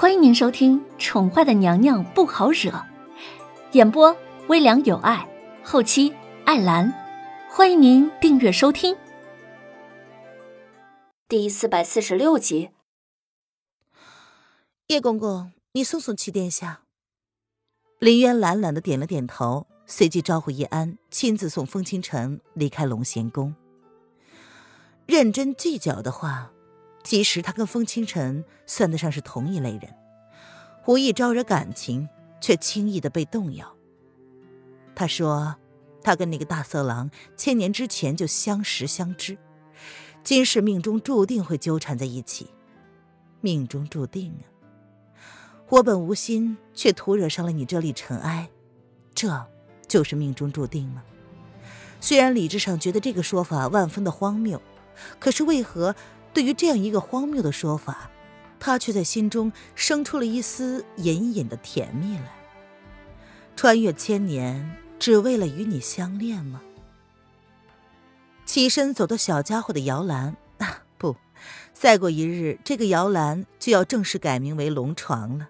欢迎您收听《宠坏的娘娘不好惹》，演播微凉有爱，后期艾兰。欢迎您订阅收听。第四百四十六集。叶公公，你送送七殿下。林渊懒懒的点了点头，随即招呼叶安亲自送风清晨离开龙贤宫。认真计较的话。其实他跟风清晨算得上是同一类人，无意招惹感情，却轻易的被动摇。他说，他跟那个大色狼千年之前就相识相知，今世命中注定会纠缠在一起。命中注定啊！我本无心，却徒惹上了你这粒尘埃，这就是命中注定吗？虽然理智上觉得这个说法万分的荒谬，可是为何？对于这样一个荒谬的说法，他却在心中生出了一丝隐隐的甜蜜来。穿越千年，只为了与你相恋吗？起身走到小家伙的摇篮，啊，不，再过一日，这个摇篮就要正式改名为龙床了。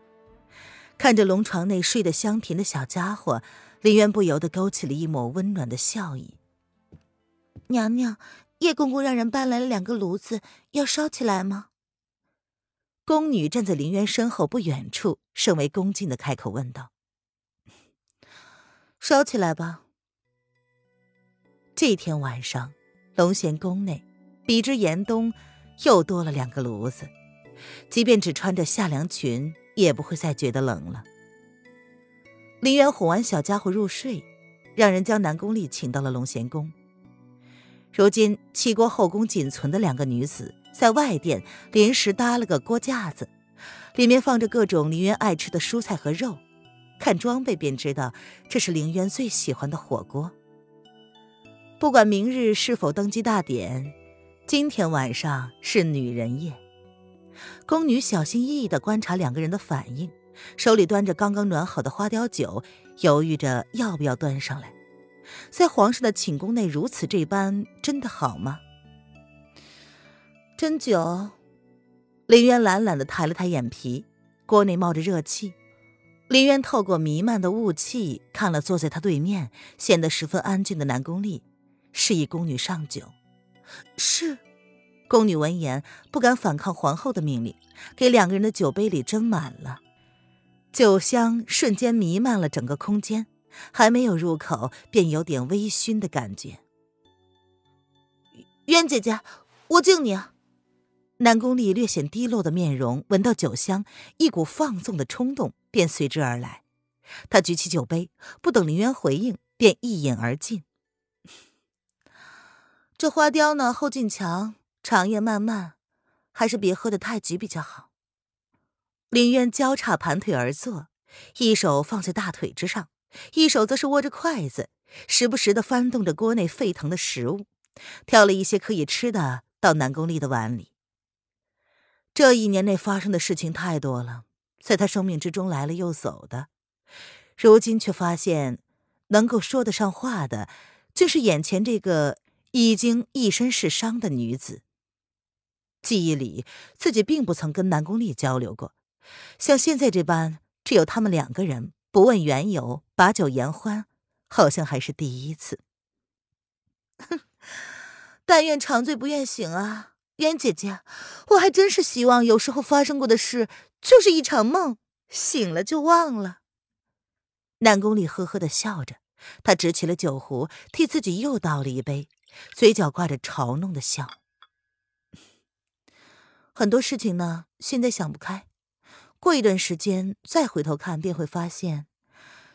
看着龙床内睡得香甜的小家伙，林渊不由得勾起了一抹温暖的笑意。娘娘。叶公公让人搬来了两个炉子，要烧起来吗？宫女站在林渊身后不远处，甚为恭敬的开口问道：“ 烧起来吧。”这天晚上，龙贤宫内，比之严冬，又多了两个炉子，即便只穿着夏凉裙，也不会再觉得冷了。林渊哄完小家伙入睡，让人将南宫丽请到了龙贤宫。如今齐国后宫仅存的两个女子，在外殿临时搭了个锅架子，里面放着各种林渊爱吃的蔬菜和肉，看装备便知道这是林渊最喜欢的火锅。不管明日是否登基大典，今天晚上是女人夜。宫女小心翼翼地观察两个人的反应，手里端着刚刚暖好的花雕酒，犹豫着要不要端上来。在皇上的寝宫内如此这般，真的好吗？斟酒，林渊懒懒的抬了抬眼皮，锅内冒着热气。林渊透过弥漫的雾气，看了坐在他对面、显得十分安静的南宫丽，示意宫女上酒。是，宫女闻言不敢反抗皇后的命令，给两个人的酒杯里斟满了，酒香瞬间弥漫了整个空间。还没有入口，便有点微醺的感觉。渊姐姐，我敬你啊！南宫丽略显低落的面容，闻到酒香，一股放纵的冲动便随之而来。她举起酒杯，不等林渊回应，便一饮而尽。这花雕呢，后劲强，长夜漫漫，还是别喝的太急比较好。林渊交叉盘腿而坐，一手放在大腿之上。一手则是握着筷子，时不时的翻动着锅内沸腾的食物，挑了一些可以吃的到南宫丽的碗里。这一年内发生的事情太多了，在他生命之中来了又走的，如今却发现能够说得上话的，就是眼前这个已经一身是伤的女子。记忆里自己并不曾跟南宫丽交流过，像现在这般，只有他们两个人。不问缘由，把酒言欢，好像还是第一次。哼，但愿长醉不愿醒啊，渊姐姐，我还真是希望有时候发生过的事就是一场梦，醒了就忘了。南宫丽呵呵的笑着，他执起了酒壶，替自己又倒了一杯，嘴角挂着嘲弄的笑。很多事情呢，现在想不开。过一段时间再回头看，便会发现，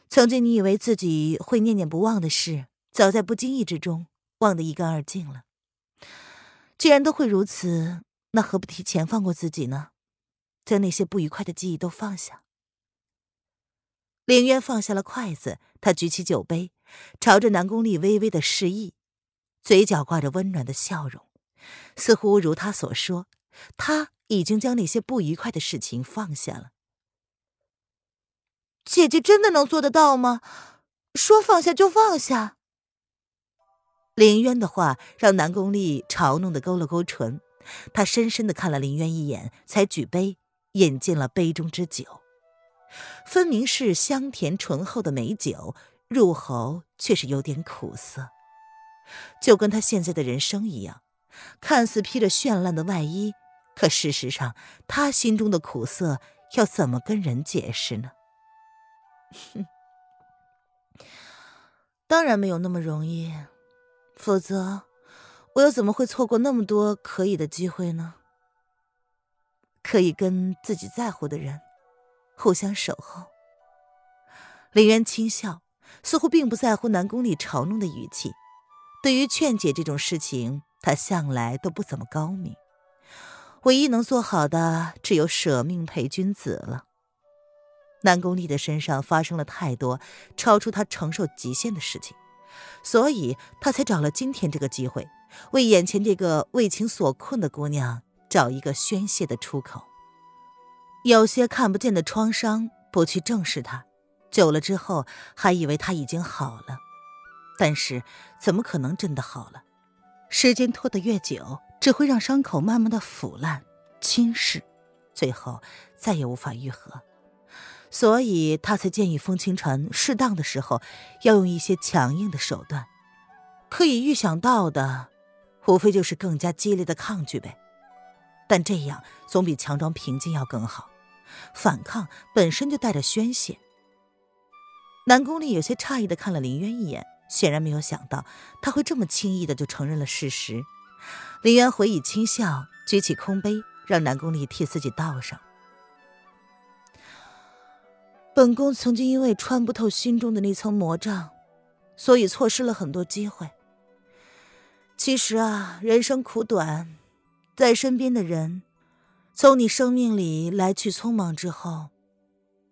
曾经你以为自己会念念不忘的事，早在不经意之中忘得一干二净了。既然都会如此，那何不提前放过自己呢？将那些不愉快的记忆都放下。凌渊放下了筷子，他举起酒杯，朝着南宫丽微微的示意，嘴角挂着温暖的笑容，似乎如他所说，他。已经将那些不愉快的事情放下了。姐姐真的能做得到吗？说放下就放下？林渊的话让南宫丽嘲弄的勾了勾唇，她深深的看了林渊一眼，才举杯，饮尽了杯中之酒。分明是香甜醇厚的美酒，入喉却是有点苦涩，就跟他现在的人生一样，看似披着绚烂的外衣，可事实上，他心中的苦涩要怎么跟人解释呢？哼，当然没有那么容易，否则我又怎么会错过那么多可以的机会呢？可以跟自己在乎的人。互相守候。林渊轻笑，似乎并不在乎南宫里嘲弄的语气。对于劝解这种事情，他向来都不怎么高明。唯一能做好的，只有舍命陪君子了。南宫丽的身上发生了太多超出他承受极限的事情，所以他才找了今天这个机会，为眼前这个为情所困的姑娘找一个宣泄的出口。有些看不见的创伤，不去正视它，久了之后还以为它已经好了，但是怎么可能真的好了？时间拖得越久，只会让伤口慢慢的腐烂、侵蚀，最后再也无法愈合。所以他才建议风清传适当的时候要用一些强硬的手段。可以预想到的，无非就是更加激烈的抗拒呗。但这样总比强装平静要更好。反抗本身就带着宣泄。南宫丽有些诧异的看了林渊一眼，显然没有想到他会这么轻易的就承认了事实。林渊回以轻笑，举起空杯，让南宫丽替自己倒上。本宫曾经因为穿不透心中的那层魔障，所以错失了很多机会。其实啊，人生苦短，在身边的人。从你生命里来去匆忙之后，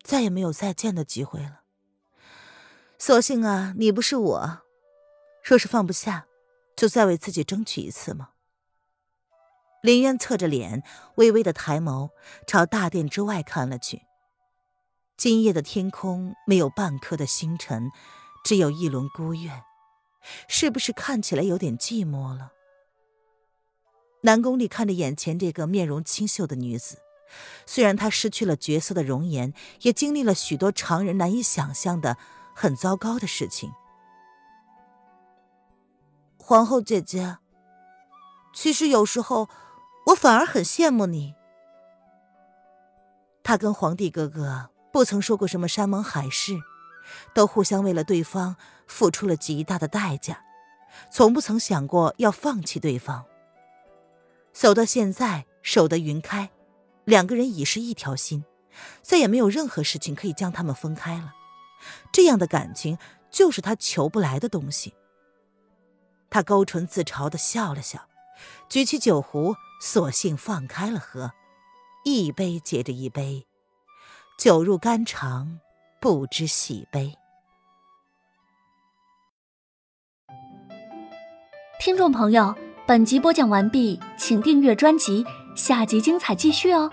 再也没有再见的机会了。所幸啊，你不是我。若是放不下，就再为自己争取一次吗。林渊侧着脸，微微的抬眸，朝大殿之外看了去。今夜的天空没有半颗的星辰，只有一轮孤月，是不是看起来有点寂寞了？南宫丽看着眼前这个面容清秀的女子，虽然她失去了绝色的容颜，也经历了许多常人难以想象的很糟糕的事情。皇后姐姐，其实有时候我反而很羡慕你。他跟皇帝哥哥不曾说过什么山盟海誓，都互相为了对方付出了极大的代价，从不曾想过要放弃对方。走到现在，守得云开，两个人已是一条心，再也没有任何事情可以将他们分开了。这样的感情就是他求不来的东西。他勾唇自嘲的笑了笑，举起酒壶，索性放开了喝，一杯接着一杯，酒入肝肠，不知喜悲。听众朋友。本集播讲完毕，请订阅专辑，下集精彩继续哦。